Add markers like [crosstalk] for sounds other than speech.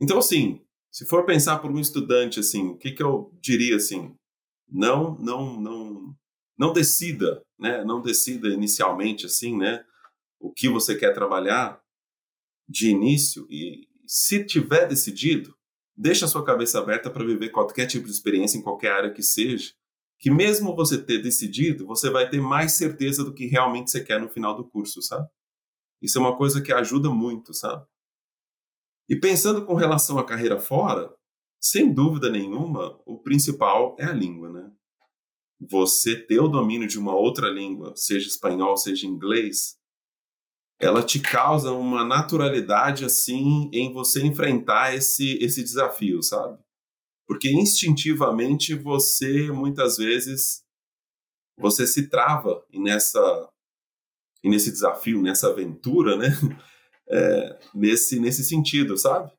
Então, assim, se for pensar por um estudante, assim, o que, que eu diria, assim, não, não, não, não decida, né? Não decida inicialmente, assim, né? O que você quer trabalhar de início e se tiver decidido, deixa a sua cabeça aberta para viver qualquer tipo de experiência em qualquer área que seja, que mesmo você ter decidido, você vai ter mais certeza do que realmente você quer no final do curso, sabe? Isso é uma coisa que ajuda muito, sabe? E pensando com relação à carreira fora, sem dúvida nenhuma, o principal é a língua, né? Você ter o domínio de uma outra língua, seja espanhol, seja inglês, ela te causa uma naturalidade assim em você enfrentar esse esse desafio, sabe? Porque instintivamente você muitas vezes você se trava nessa nesse desafio, nessa aventura, né? [laughs] É, nesse nesse sentido, sabe?